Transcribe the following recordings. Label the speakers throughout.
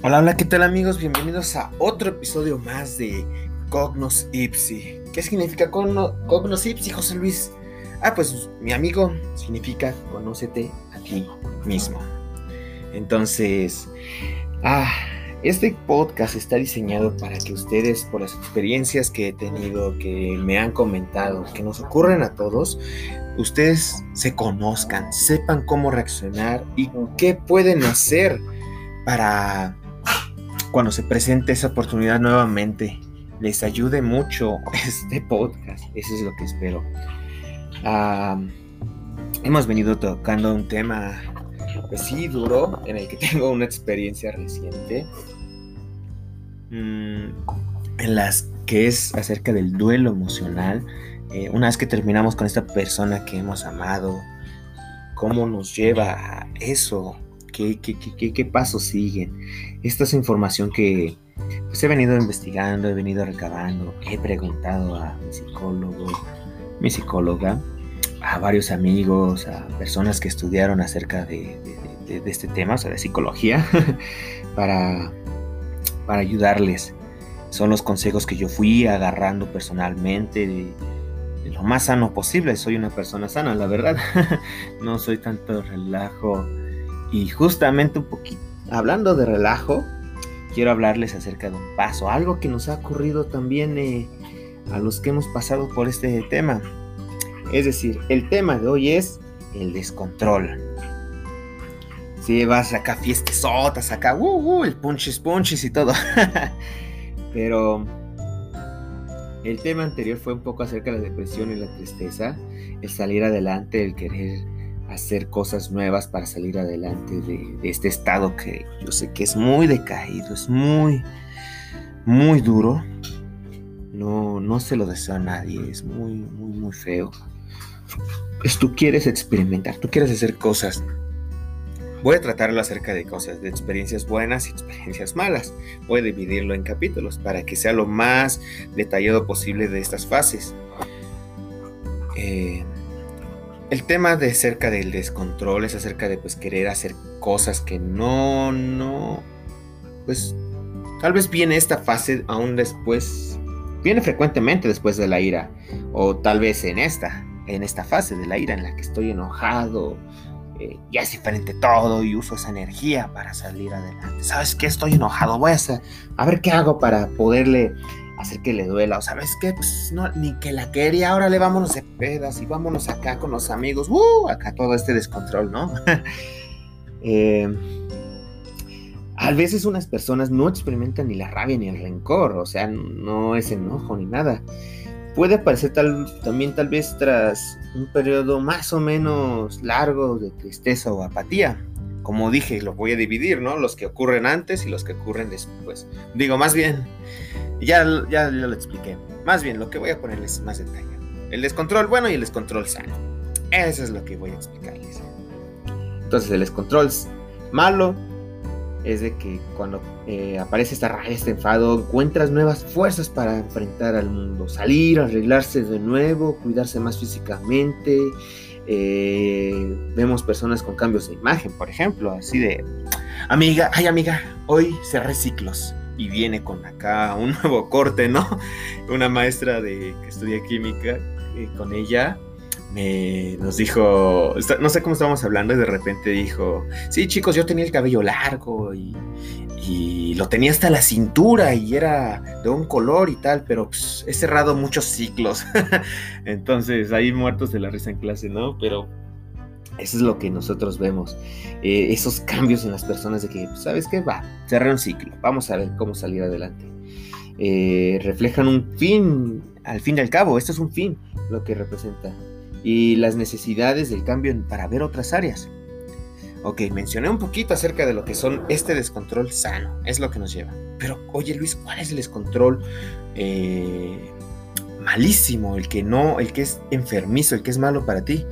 Speaker 1: Hola, hola, ¿qué tal amigos? Bienvenidos a otro episodio más de Cognos Ipsi. ¿Qué significa Cognos Ipsi, José Luis? Ah, pues mi amigo significa conócete a ti mismo. Entonces, ah, este podcast está diseñado para que ustedes, por las experiencias que he tenido, que me han comentado, que nos ocurren a todos, ustedes se conozcan, sepan cómo reaccionar y qué pueden hacer para cuando se presente esa oportunidad nuevamente, les ayude mucho este podcast. Eso es lo que espero. hemos venido tocando un tema, pues sí, duro, en el que tengo una experiencia reciente. Mm, en las que es acerca del duelo emocional. Eh, una vez que terminamos con esta persona que hemos amado, cómo nos lleva a eso ¿Qué, pasos siguen? Esta es información que pues, he venido investigando, he venido recabando, he preguntado a mi psicólogo, mi psicóloga, a varios amigos, a personas que estudiaron acerca de, este tema, o sea, de psicología, para, para ayudarles. Son los consejos que yo fui agarrando personalmente de, lo más sano posible. Soy una persona sana, la verdad. no soy tanto relajo y justamente un poquito, hablando de relajo, quiero hablarles acerca de un paso, algo que nos ha ocurrido también eh, a los que hemos pasado por este tema. Es decir, el tema de hoy es el descontrol. Si vas acá fiestesotas, acá, uh, uh, el punches punches y todo. Pero el tema anterior fue un poco acerca de la depresión y la tristeza, el salir adelante, el querer hacer cosas nuevas para salir adelante de, este estado que yo sé que es muy decaído, es muy, muy duro. No, no se lo deseo a nadie, es muy, muy, muy feo. Es tú quieres experimentar, tú quieres hacer cosas. Voy a tratarlo acerca de cosas, de experiencias buenas y experiencias malas. Voy a dividirlo en capítulos para que sea lo más detallado posible de estas fases. Eh, el tema de cerca del descontrol es acerca de pues querer hacer cosas que no, no, pues tal vez viene esta fase aún después, viene frecuentemente después de la ira, o tal vez en esta, en esta fase de la ira en la que estoy enojado, eh, ya es diferente todo y uso esa energía para salir adelante. ¿Sabes qué? Estoy enojado, voy a, hacer, a ver qué hago para poderle hacer que le duela. O sabes qué, pues no, ni que la quería, ahora le vámonos de pedas y vámonos acá con los amigos. Uh, acá todo este descontrol, ¿no? eh, a veces unas personas no experimentan ni la rabia ni el rencor, o sea, no es enojo ni nada. Puede aparecer tal, también tal vez tras un periodo más o menos largo de tristeza o apatía. Como dije, lo voy a dividir, ¿no? Los que ocurren antes y los que ocurren después. Digo, más bien, ya, ya, lo expliqué. Más bien, lo que voy a ponerles más detalle. El descontrol bueno y el descontrol sano. Eso es lo que voy a explicarles. Entonces, el descontrol malo es de que cuando eh, aparece esta rabia, este enfado, encuentras nuevas fuerzas para enfrentar al mundo, salir, arreglarse de nuevo, cuidarse más físicamente. Eh, vemos personas con cambios de imagen, por ejemplo, así de, amiga, ay amiga, hoy cerré ciclos y viene con acá un nuevo corte, ¿no? Una maestra de que estudia química, eh, con ella me nos dijo, no sé cómo estábamos hablando y de repente dijo, sí chicos, yo tenía el cabello largo y, y lo tenía hasta la cintura y era de un color y tal, pero pues, he cerrado muchos ciclos. Entonces, ahí muertos de la risa en clase, ¿no? Pero eso es lo que nosotros vemos. Eh, esos cambios en las personas de que, pues, ¿sabes qué? Va, cerré un ciclo. Vamos a ver cómo salir adelante. Eh, reflejan un fin, al fin y al cabo, esto es un fin lo que representa. Y las necesidades del cambio para ver otras áreas. Ok, mencioné un poquito acerca de lo que son este descontrol sano, es lo que nos lleva. Pero, oye Luis, ¿cuál es el descontrol eh, malísimo? El que no, el que es enfermizo, el que es malo para ti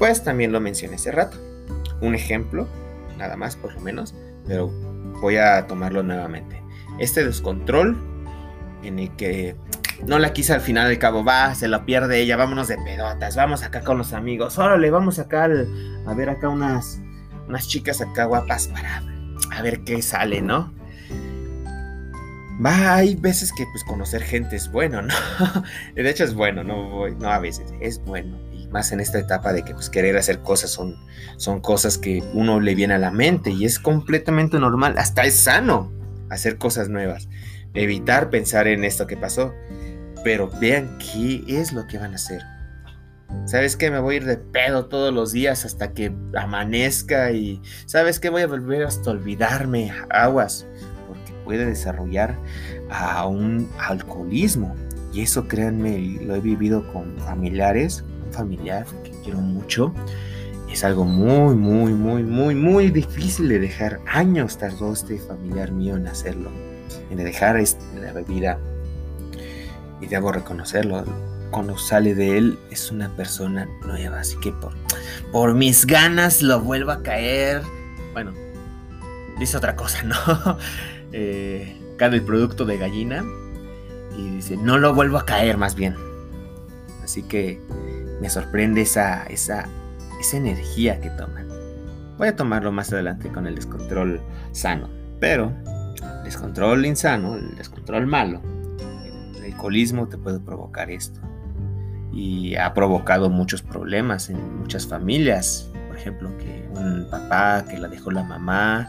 Speaker 1: pues también lo mencioné hace rato. Un ejemplo, nada más por lo menos, pero voy a tomarlo nuevamente. Este descontrol en el que no la quise al final del cabo, va, se la pierde ella, vámonos de pedotas, vamos acá con los amigos, órale, vamos acá a ver acá unas, unas chicas acá guapas para a ver qué sale, ¿no? Va, hay veces que pues conocer gente es bueno, ¿no? de hecho es bueno, no voy, no a veces, es bueno. Más en esta etapa de que pues querer hacer cosas son, son cosas que uno le viene a la mente y es completamente normal, hasta es sano hacer cosas nuevas, evitar pensar en esto que pasó, pero vean qué es lo que van a hacer. ¿Sabes qué? Me voy a ir de pedo todos los días hasta que amanezca y ¿sabes qué? Voy a volver hasta olvidarme aguas puede desarrollar a un alcoholismo. Y eso créanme, lo he vivido con familiares, familiar que quiero mucho. Es algo muy, muy, muy, muy, muy difícil de dejar. Años tardó este familiar mío en hacerlo, en dejar la bebida. Y debo reconocerlo, cuando sale de él es una persona nueva. Así que por, por mis ganas lo vuelvo a caer. Bueno, dice otra cosa, ¿no? eh, el producto de gallina y dice, no lo vuelvo a caer más bien. Así que me sorprende esa, esa, esa energía que toman. Voy a tomarlo más adelante con el descontrol sano, pero el descontrol insano, el descontrol malo, el alcoholismo te puede provocar esto. Y ha provocado muchos problemas en muchas familias. Por ejemplo, que un papá que la dejó la mamá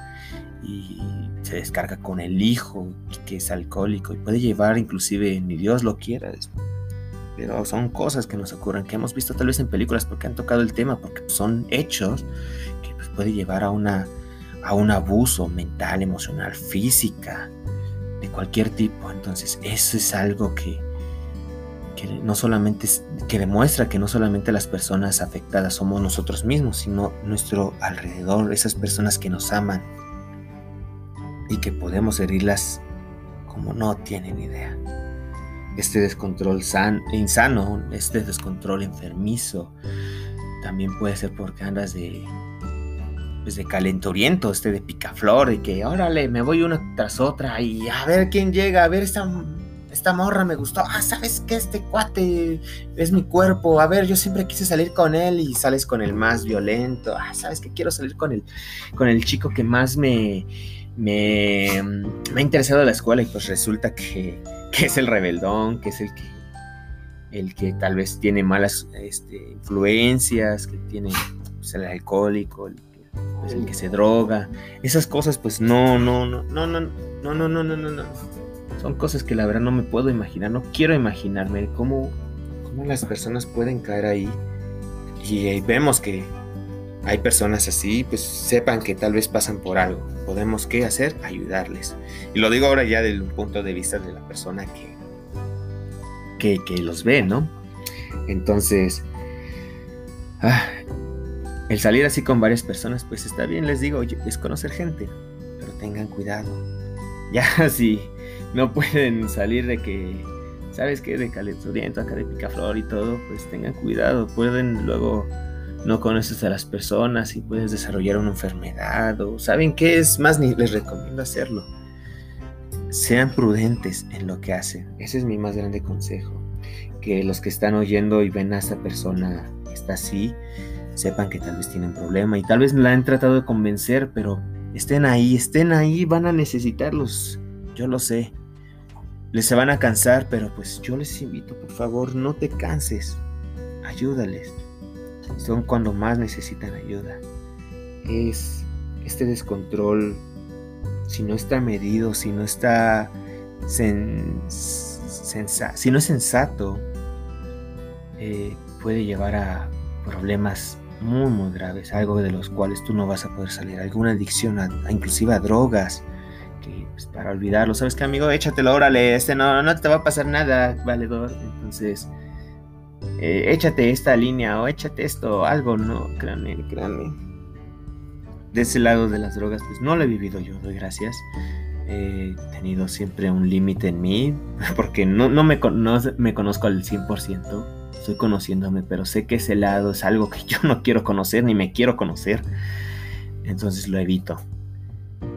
Speaker 1: y se descarga con el hijo que es alcohólico y puede llevar inclusive ni Dios lo quiera. Son cosas que nos ocurren, que hemos visto tal vez en películas porque han tocado el tema, porque son hechos que pues, puede llevar a, una, a un abuso mental, emocional, física, de cualquier tipo. Entonces eso es algo que, que no solamente que demuestra que no solamente las personas afectadas somos nosotros mismos, sino nuestro alrededor, esas personas que nos aman, y que podemos herirlas como no tienen idea. Este descontrol insano, este descontrol enfermizo, también puede ser porque andas de, pues de calenturiento, este de picaflor, y que órale, me voy una tras otra y a ver quién llega, a ver esta, esta morra me gustó, ah, sabes que este cuate es mi cuerpo, a ver, yo siempre quise salir con él y sales con el más violento, ah, sabes que quiero salir con el, con el chico que más me me, me ha interesado la escuela y pues resulta que, es el rebeldón, que es el que, el que tal vez tiene malas este, influencias, que tiene pues, el alcohólico, el, pues, el que se droga. Esas cosas pues no, no, no, no, no, no, no, no, no, no. Son cosas que la verdad no me puedo imaginar, no quiero imaginarme cómo, cómo las personas pueden caer ahí. Y vemos que hay personas así, pues sepan que tal vez pasan por algo. Podemos qué hacer? Ayudarles. Y lo digo ahora ya un punto de vista de la persona que, que, los ve, ¿no? Entonces, ah, el salir así con varias personas, pues está bien, les digo, es conocer gente, pero tengan cuidado. Ya si no pueden salir de que, ¿sabes qué? De calenturiento, acá de picaflor y todo, pues tengan cuidado. Pueden luego no conoces a las personas y puedes desarrollar una enfermedad o saben qué es más ni les recomiendo hacerlo. Sean prudentes en lo que hacen. Ese es mi más grande consejo. Que los que están oyendo y ven a esta persona que está así, sepan que tal vez tienen problema y tal vez la han tratado de convencer, pero estén ahí, estén ahí, van a necesitarlos. Yo lo sé. Les se van a cansar, pero pues yo les invito, por favor, no te canses. Ayúdales son cuando más necesitan ayuda. Es este descontrol, si no está medido, si no está si no es sensato, eh, puede llevar a problemas muy muy graves, algo de los cuales tú no vas a poder salir, alguna adicción, a, inclusive a drogas, que pues, para olvidarlo, ¿sabes qué amigo? Échatelo, órale, este no, no te va a pasar nada, valedor. Entonces, eh, échate esta línea o échate esto, algo, no, créanme, créanme. De ese lado de las drogas, pues no lo he vivido yo, doy gracias. He tenido siempre un límite en mí, porque no, no, me, me conozco al 100%, estoy conociéndome, pero sé que ese lado es algo que yo no quiero conocer ni me quiero conocer, entonces lo evito.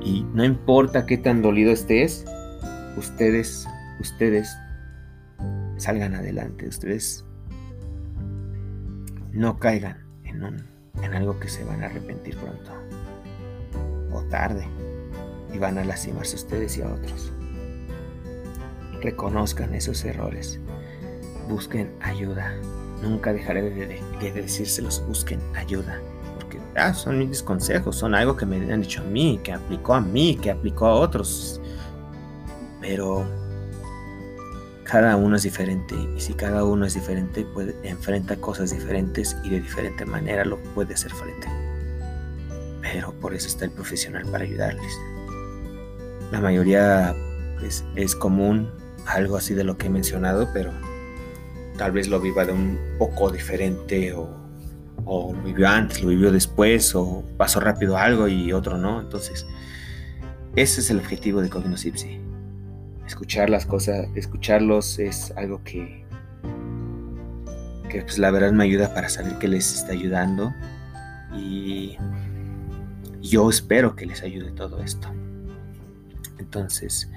Speaker 1: Y no importa qué tan dolido estés, ustedes, ustedes salgan adelante, ustedes no caigan en, un, en algo que se van a arrepentir pronto o tarde y van a lastimarse ustedes y a otros. reconozcan esos errores, busquen ayuda. Nunca dejaré de, decírselos, busquen ayuda. Porque ah, son mis consejos, son algo que me han dicho a mí, que aplicó a mí, que aplicó a otros. Pero cada uno es diferente y si cada uno es diferente, puede, enfrenta cosas diferentes y de diferente manera lo puede hacer frente. Pero por eso está el profesional para ayudarles. La mayoría pues, es común algo así de lo que he mencionado, pero tal vez lo viva de un poco diferente o, lo vivió antes, lo vivió después o pasó rápido algo y otro no. Entonces, ese es el objetivo de Cognosipsi. Escuchar las cosas, escucharlos es algo que, que pues la verdad me ayuda para saber que les está ayudando y yo espero que les ayude todo esto. Entonces,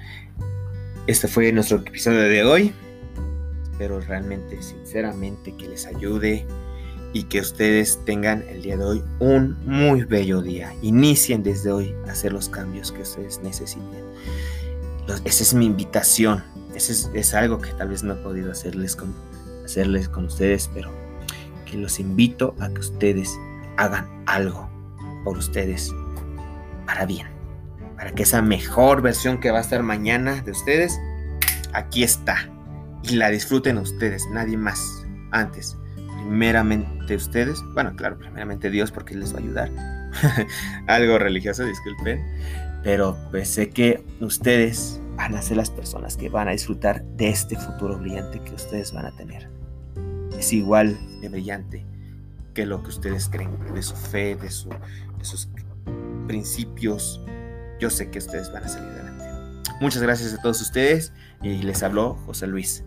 Speaker 1: este fue nuestro episodio de hoy. Espero realmente, sinceramente, que les ayude y que ustedes tengan el día de hoy un muy bello día. Inicien desde hoy a hacer los cambios que ustedes necesiten. Esa es mi invitación. Ese es, algo que tal vez no he podido hacerles con, hacerles con ustedes, pero que los invito a que ustedes hagan algo por ustedes para bien para que esa mejor versión que va a estar mañana de ustedes, aquí está. Y la disfruten ustedes, nadie más. Antes, primeramente ustedes, bueno, claro, primeramente Dios porque les va a ayudar. Algo religioso, disculpen. Pero pues sé que ustedes van a ser las personas que van a disfrutar de este futuro brillante que ustedes van a tener. Es igual de brillante que lo que ustedes creen, de su fe, de, de sus principios, yo sé que ustedes van a salir adelante. Muchas gracias a todos ustedes y les habló José Luis.